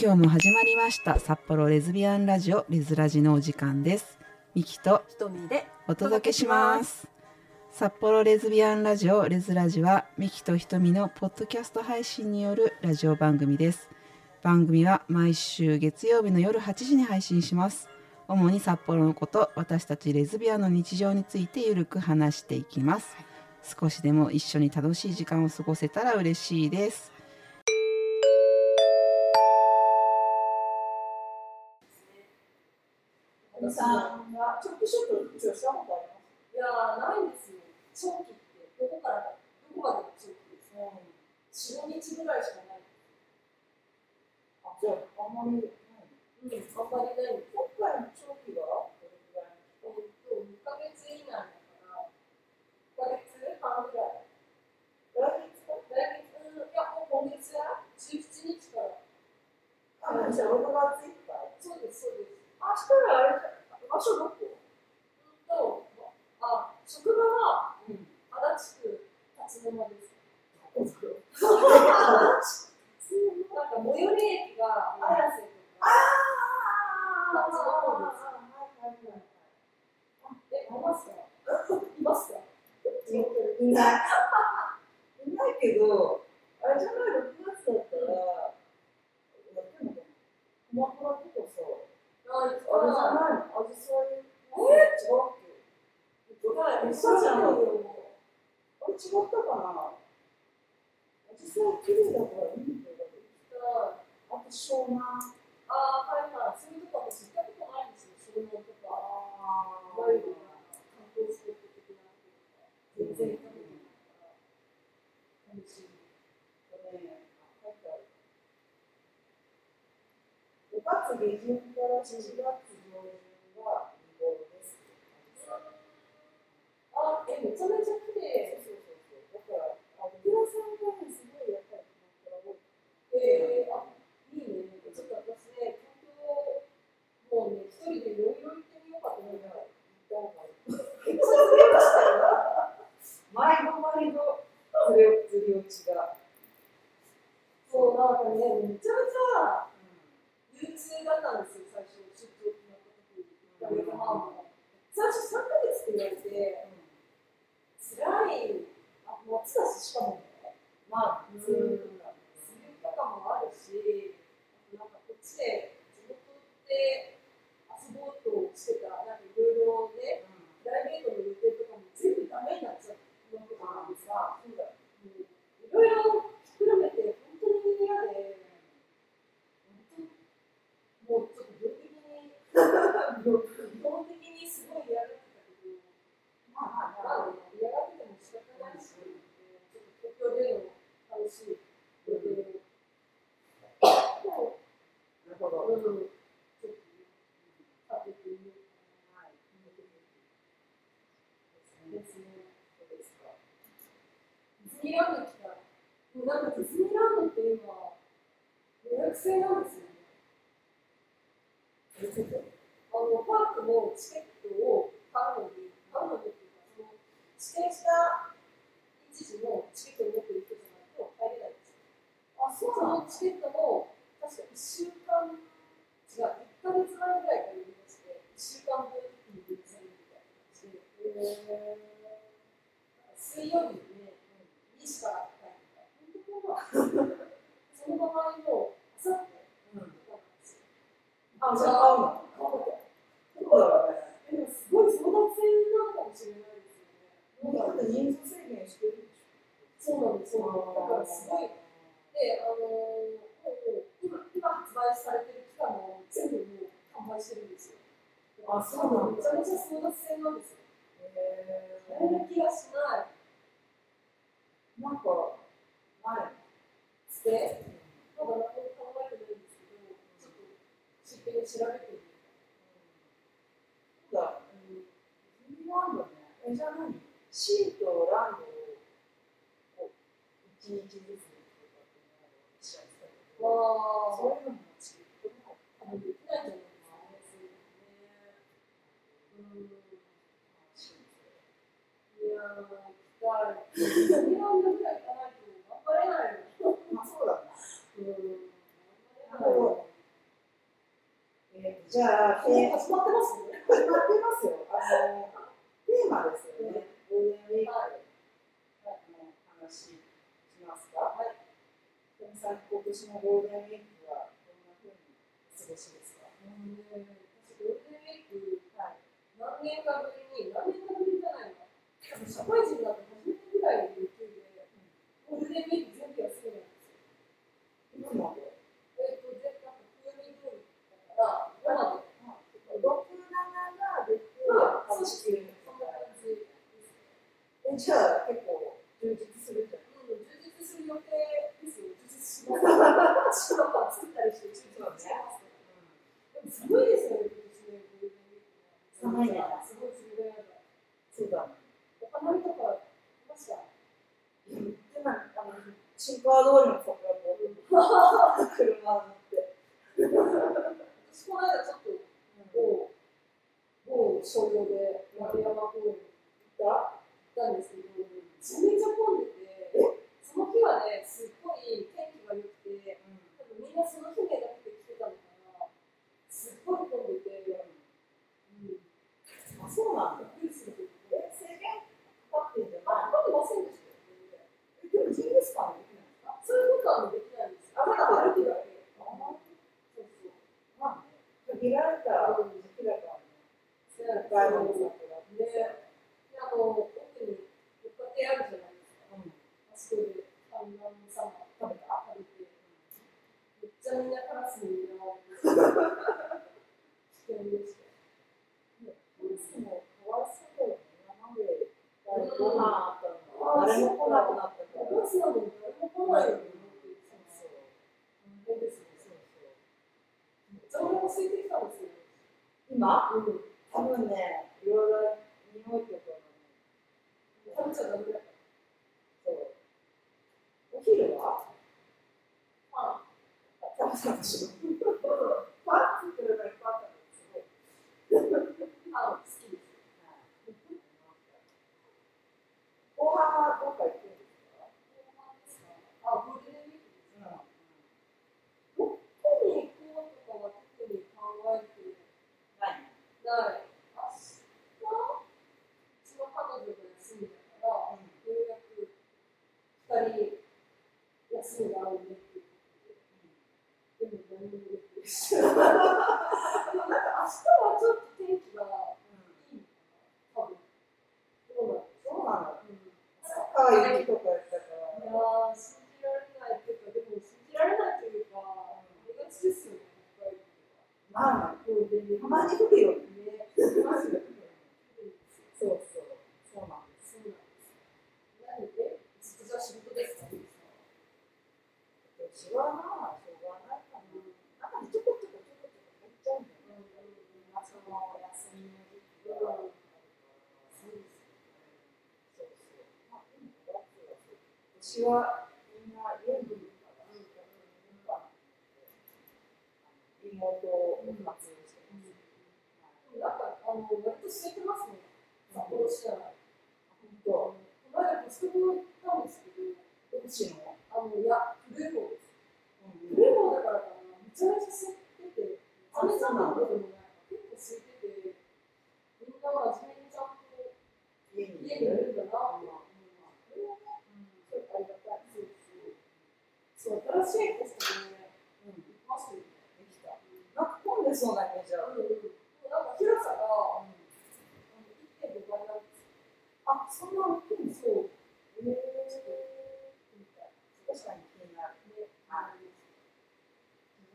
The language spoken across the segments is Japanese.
今日も始まりました札幌レズビアンラジオレズラジのお時間です。ミキとひとみでお届けします。札幌レズビアンラジオレズラジはミキとひとみのポッドキャスト配信によるラジオ番組です。番組は毎週月曜日の夜8時に配信します。主に札幌のこと私たちレズビアンの日常についてゆるく話していきます。少しでも一緒に楽しい時間を過ごせたら嬉しいですさんはチョップショット一応したことありますいやーないんですよ。長期ってどこからどこまで長期ですかね45日ぐらいしかない。あ、じゃあ、あんまりない。うん。あんまりない。今回の長期はどれぐらい。えっと2ヶ月以内だから1ヶ月半ぐらい。来月か来月うん。い。やもう今月は17日からあ、じゃあ6月い。っぱい。そうですそうです明日からあれじゃ。場所どこうんとあ職場はうん。足立区辰野間ですどこなんか。最寄り駅が綾瀬とか。あ夏の方ですはいはいはい。あえいますか。いますか。いない。いないけど、あれじゃない、6月だったら、やってんのか。な鎌倉とか。さ、ああれじゃないのアジサイ。え違うっけはい、そうじゃんよ。あれ違ったかなアジサイ綺麗だからいいんだけど。あと湘南。あ、はいはい、そういうとこ私行ったことないんですよ、湘南とか。あいわゆる観光スポット的な全然行ったことないから。楽しい。ね、書いてある。5月下旬から7月上旬は見頃です。あ、え、めちゃめちゃ綺麗。そうそうそう。だから、あお寺さんがね、すごいやっぱり鎌倉多い。えー、あ、いいね。ちょっと私ね、東京、もうね、一人でいろいろ行ってみようかと思いながら。めっちゃ釣りましたよ。毎度毎度、それを釣り落ちが。そう、なんかね、めちゃめちゃ憂鬱だったんですよ、最初、出張決まった時。1ヶ月半最初3ヶ月って言われて、辛い、あ、夏だし、しかもね、まあ、うん。そういうのが。水とかもあるし、なん。かこっちで地元で遊ぼうとしてた、なん。かいろいろね、プライベートの予定とかも全部ダメになっちゃったわけじゃないですか。うだ。いろいろひっくるめて、本当に嫌で、本当もうちょっと病的に、病的にすごい嫌がってたけど、まあまあまあね、嫌がってても仕方ないし、ちょっと東京での楽しい予定を。なるほど。う、ちょっとね、立ててみようかな。ですね。そうですか。ディズニーランド来たら、もうなんかディズニーランドって今、予約制なんですよね。あのパークのチケットを買うのに、買うのにっていうか、その指定した日時のチケットを持ってる人じゃないと入れないんですよ。あ、そうそのチケットも、確か1週間、違う、1ヶ月前ぐらいから売りまして、1週間分に売りされるみたいな感じで、水曜日にね、2時から帰ってた。本当かなその場合も、あさってうん。とかなんですよ。あ、じゃあ買うのそうだよね。でもすごい争奪戦なのかもしれないですよね。もうだって人数制限してるでしょ。そうなんです、そうなんです。だからすごい。で、あのー、もう今今発売されてる期間も全部もう販売してるんですよ。あそうなんだめちゃめちゃ争奪戦なんですよ。へ買える気がしない。なんか、ない。つって、まだ何も考えてないんですけど、ちょっと真剣に調べてみる。そうだ。ディズニーランドね。え、じゃあ何シーとランドをこう一日ずつとかっていうのを試合したけど、わそういうのもチケットも多分できないと思うん。ですよね。うん。いやー、行きたい。ディズニーランドぐらい行かないと頑張れないよ。まあそうだね。うん。じゃあ、テーマ始まってます？よね。始まってますよ。あのテーマですよね。ゴールデンウィークの話しますか。はい。今年のゴールデンウィークはどんな風にお過ごしですか？ゴールデンウィーク、何年かぶりに、何年かぶりじゃないの？社会人になって初めてぐらいの勢いで、ゴールデンウィーク全部休みなんですよ。いつまじですね。えじゃあ結構充実するじゃん。うん、充実する予定ですよ。充実します。仕事は作ったりして、します。でも寒いですよね、寒いねすごい冷たい。そうだ。お花見とか、ました。でもあの新川通りの桜も車乗って。そ、この間ちょっと、某、某商業で、丸山公園に行った行ったんですけど、めちゃめちゃ混んでて、その日はね、すっごい天気が良くて、多分みんなその日目だけで来てたのかな。すっごい混んでて、うん。あ、そうなんだ。びっくりするけど、え、制限かかってんじゃないあ、混んでませんでしたよね。えでもジンギスカンできないんですかそういうことはできないんですよ。ただ歩くだけ。そうそう。まあね。限られた時期だからね。そう北海道の桜って。で、であの、奥に六花亭あるじゃないですか。うんあそこで観覧様食べた食べて、めっちゃみん。なカラスに狙われて、危険でした。いつもかわいそうだよね。今までご飯あったのに誰も来なくなったから。カラスなのに誰も来ないよね。そう大変ですね。そうそう。めっちゃお腹空いてきたん。ですよ。今うん。多分ね、いろいろ匂いとかがね、食べちゃダメだかそう。お昼は。食べたでしょ。パン作るからパン食べてすごい。パン好きです。後半はどっか行くんですかあ、ゴールデンウィークですうんか。どこに行こうとかは特に考えてないない。明日、うちの彼女が休みだから、ようやく二人休みがあるねっていうことで、でも何もできないし。でもなんか明日はちょっと天気がいいのかな、多分。どうなんでしょそうなの。う。うんサッカー雪とかやったかいやら。ー、信じられないっていうか、でも信じられないというか、ありがちですよね、北海道まあ、は。ゴールデンウィークたまに降るよね。ね、降りますよね。降るんですよそうそう。そうなんです。そうなんですよ。何でずっとじゃあ仕事ですかうちはまあ、しょうがないかな。なんかね、ちょこちょこちょこちょこ入っちゃうんだよね。夏の休みの時期があるから。そうですそうそう。まあ、でも、5月はそう。私はみん。な家にいるから、なん。かリモートを活用してます。なん。か、あの、割と空いてますね。札幌市内。本当。この間、コストコ行ったん。ですけど、どっちのあの、いや、古い方です。古い方だからかな、めちゃめちゃ空いてて、あめちゃん。のこともない結構空いてて、みん。な真面目にちゃん。と家にいるんだなって。うんそれはね、ちょっとありがたい。そうそう。そう、新しいコストコね、うん行きますよね。できた。なんか混んでそうなイメージある。うんうん。なんか広さが、あの1.5倍なんですよ。あ、そんな大きいんですそう。えー、みたい確かに気になる。ね。はい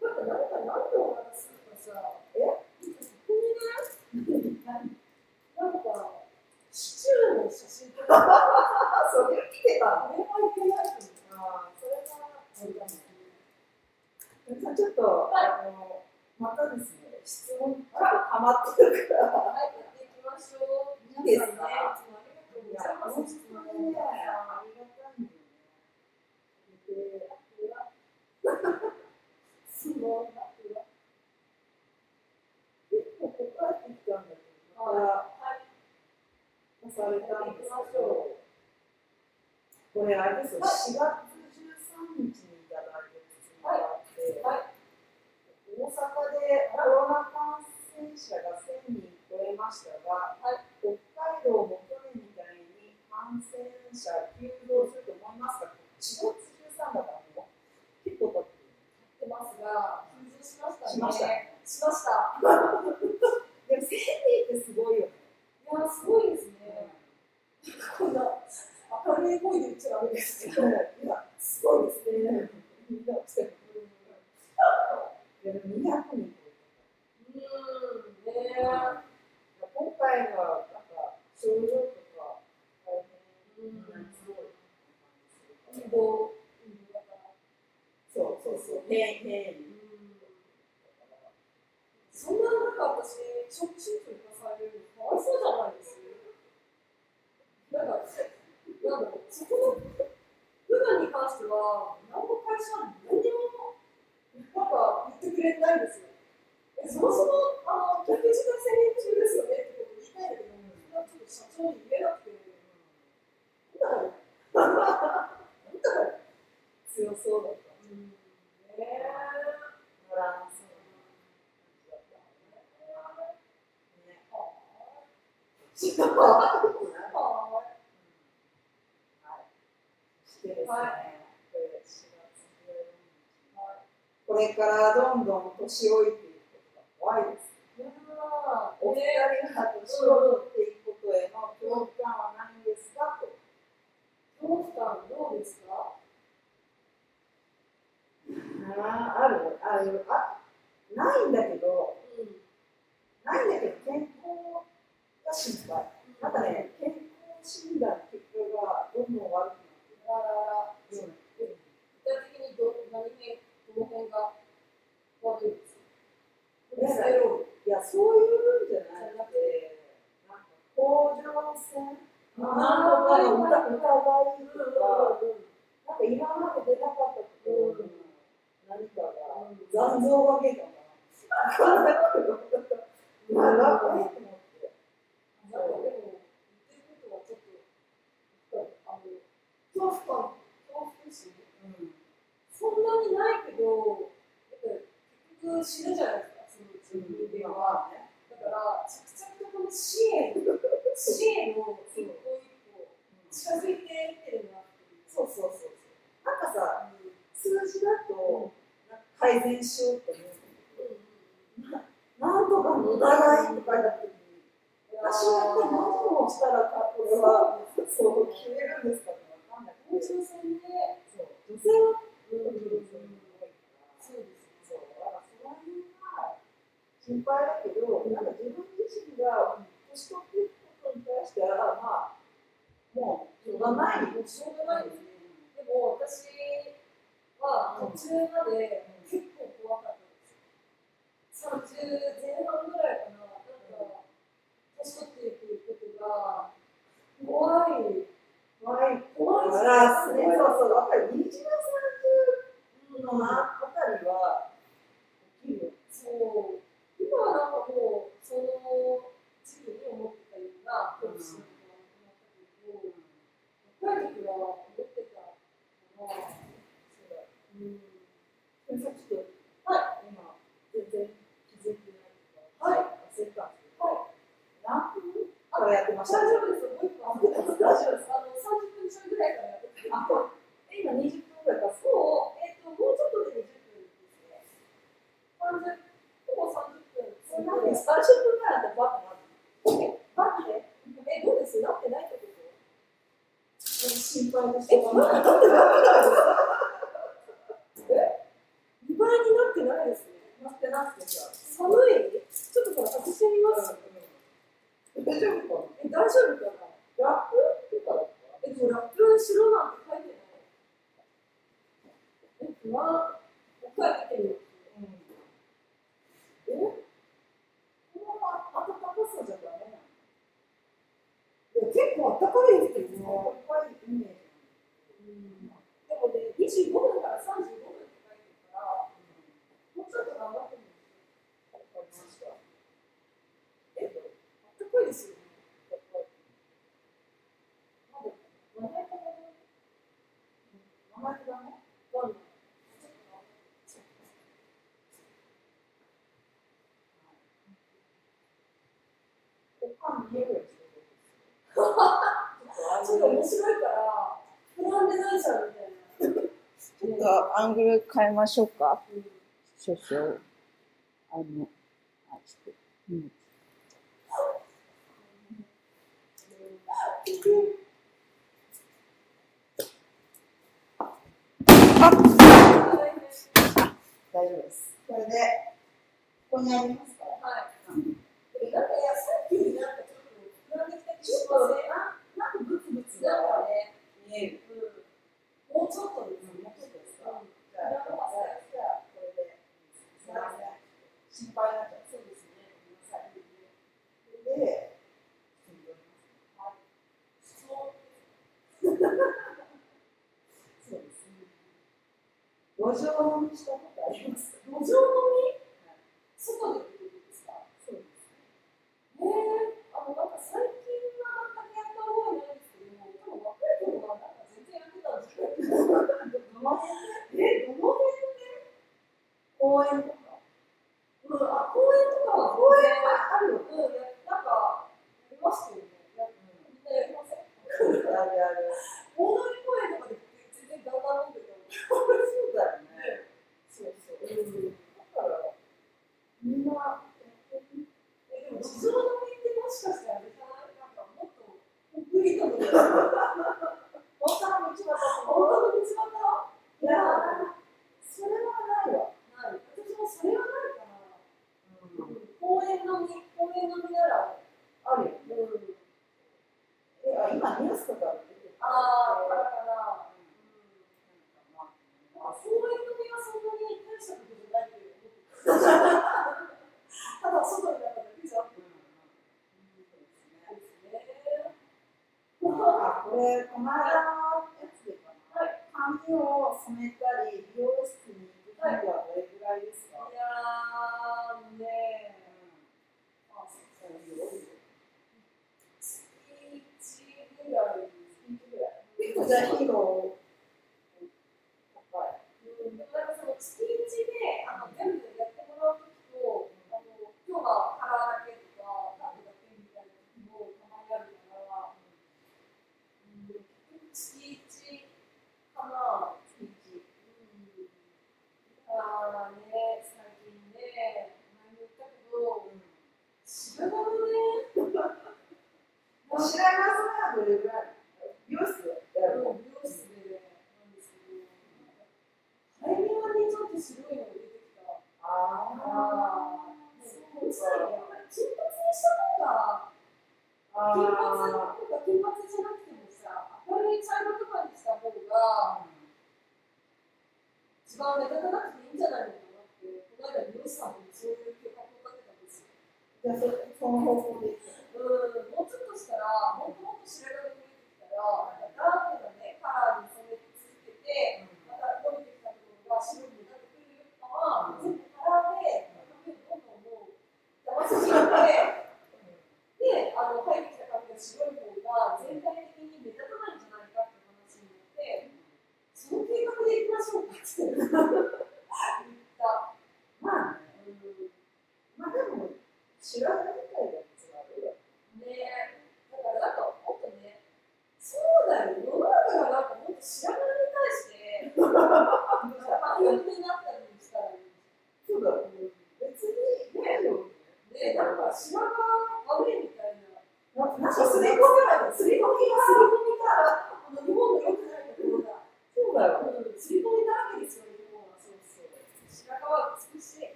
だって何か何のお話するかさ、えそこにね、なんか、シチューの写真とか、あ、それ見てたのあれはいけないと思う。あーそれはあれだね。さんちょっと、あの、またですね、質問ちょっと溜まってるから。はい、やっていきましょう。いいですか皆さんね、いつもありがとうございます。本当にね、ありがたいね。で、あとは、質問、あとは、結構答えてきたんだけど、まはい、されたんですけど、これあれですよ、4月大阪でコロナ感染者が1000人超えましたが、はい、北海道も去年みたいに感染者急増すると思いますが、4月13も結構経ってますが、急増しましたね。しました。しました でも1000人ってすごいよね。いや、すごいですね。こんな明るい声で言っちゃダメですけど、すごいですね。みんな来ても200人超えうん、ねた。今回は、なんか、症状とか、大え。うん。変なすごい運動、運動だから。そうそうそう、変変異。そんな中、私、ショックシートにされるのかわいそうじゃないですかなんか、なんだろう、そこの部分に関しては、何も会社に、なんか言ってくれないんですよ。え、そもそも、あの、緊急事態宣言中ですよねってことを言いたいんだけど、それはちょっと社長に言えなくて、なんだろう。なんだろう。強そうだった。うん、ねえ。バランスの感じだったね。はい。そしてですね、はいこれ4月12日これからどんどん年老いていくことが怖いです。お二人が年老いていくことへの恐怖感はないんですかと。恐怖感どうですか？ああるあるあないんだけど、うん。ないんだけど健康が心配。なんかね、健康診断の結果がどんどん悪くなっていく。あらら、うん具体的にど何辺、どの辺がコレステロール。いや、そういうんじゃなくて、なんか甲状腺なんとかの疑いとか、なんか今まで出なかったところの何かが、残像が出たかな。わかな、んかね、と思って。なんかでも、言ってることはちょっと、あの、恐怖感、恐怖心、うんそんなにないけど、だって結局死ぬじゃないですか、そのうち人間は。まあね。だから、着々とこの死へ、死への一歩一歩、近づいていってるなっていう。そうそうそうそう。なんかさ、うん数字だと、なんか改善しようと思う。なんとかの疑いって書いてあった時に、私は一体何をしたらか、これは、そう決めるんですかってわかんない。甲状腺で、そう女性はうん特にそういうのが多いから、そうですそう、だからその辺が心配だけど、なんか自分自身が年取っていくことに対しては、まあ、もう、しょうがない。もうしょうがないですね。でも私は途中まで結構怖かったんですよ。30前半ぐらいかな、なんか年取っていくことが怖い。怖い。怖いだから、ね、そうそう、やっぱり20、30のあたりは、そう。今はなんかもう、その時期に思ってたような恐怖心がなくなったけど、若い時は思ってたから、うん。でもさ、ちょっと、はい。今、全然気づいてないとか、はい焦ったんですけど、はい。何分からやってました大丈夫ですよ。もう一個ある大丈夫です。あの、30分ちょいぐらいからやってて。あ、え今20分ぐらい経つもう、えっ、と、もうちょっとで20分ですね。30、ほぼ30分。それなんで30分ぐらいだったらバッとなるバッてえ、どうですなってないってこと心配でしえ、ょうがない。なってないえ ?2 倍になってないですね。なってなくてさ。寒いちょっとこれ外してみます。大丈夫かえ、大丈夫かなラップとかだったえ、でもラップしろなんて書いてない。え、不安。もう一回見てる。うん。えこのまま暖かさじゃダメなのいや結構暖かいですけどね。これはいいイメージでもね、25分から35分れ面白いから、不安でないじゃんみたいな。ちょっとアングル変えましょうか。うん、少々。あの、あ、ちょっと。うん。あ大丈夫です。これで、ここにありますか？はい。だって、さっきになったちょっと、できた、ちょっとね、あグツグツがね、ね。もうちょっとです。もうちょっとですか。じゃあ、じゃあ、これで。すみません。心配になっちゃう。そうですね。ごめんなさい。で、そう。ですね。路上したことあります。路上 Jesus. 髪を染めたり、美容室に行くタイプはどれくらいですか？いやー、ね、あ、そういう。月1ぐらい、月1ぐらい。結構大。んかその月で、あね、最近ね、前も言ったけど、白ね、い？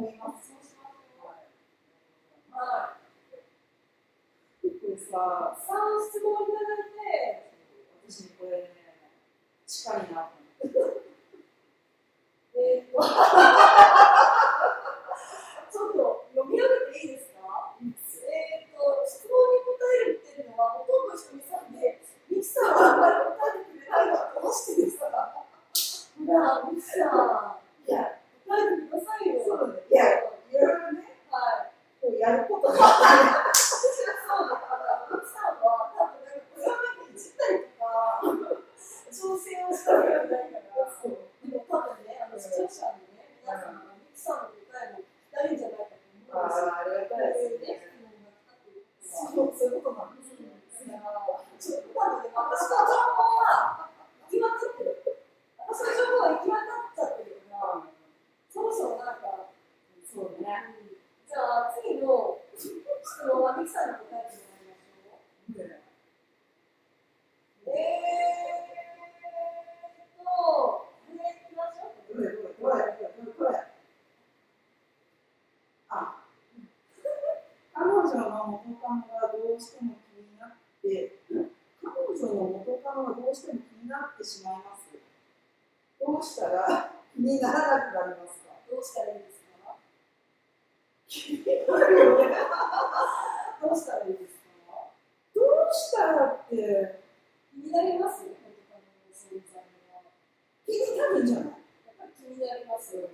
思います。はい。でさ、さあ、質問いただいて、私に、これね、近いなと思って。えっと、ちょっと読み上げていいですかえっと、質問に答えるっていうのは、ほとんど人見さんで、ミキさんはあんまり答えてくれないのはどうしてですかほら、ミキさん。いや、答えてくれ ya itu kok 女の元カノがどうしても気になってしまいます。どうしたら 気にならなくなりますか？どうしたらいいですか？気になるよね。どうしたらいいですか？どうしたらって気になります？よ、本当の存在は。気になるんじゃない？やっぱり気になりますよ。ね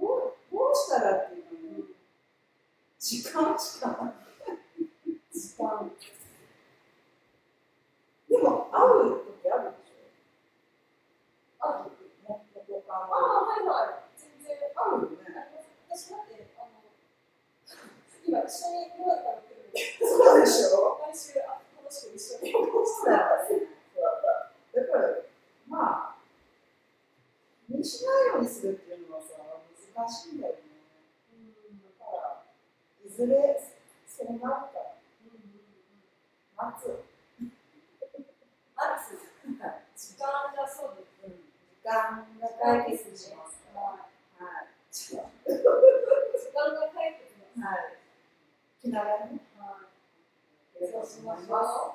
どうどうしたらっていうのに時間しかない。時間。でも会う時あるでしょうあ、ょ元カあ、はいはい。全然。あるよね。私だって、あの、今一緒にヨガから来るんで、そうでしょ来週、あ楽しく一緒にヨガをしてそうだだから、まあ、気にしないようにするっていうのはさ、難しいんだよね。うんだから、いずれそうなるから、待つ。待つ。時間がそうです。時間が解決しますから。ははい。時間が解決です。はい。気長にね。はい。そうしましょう。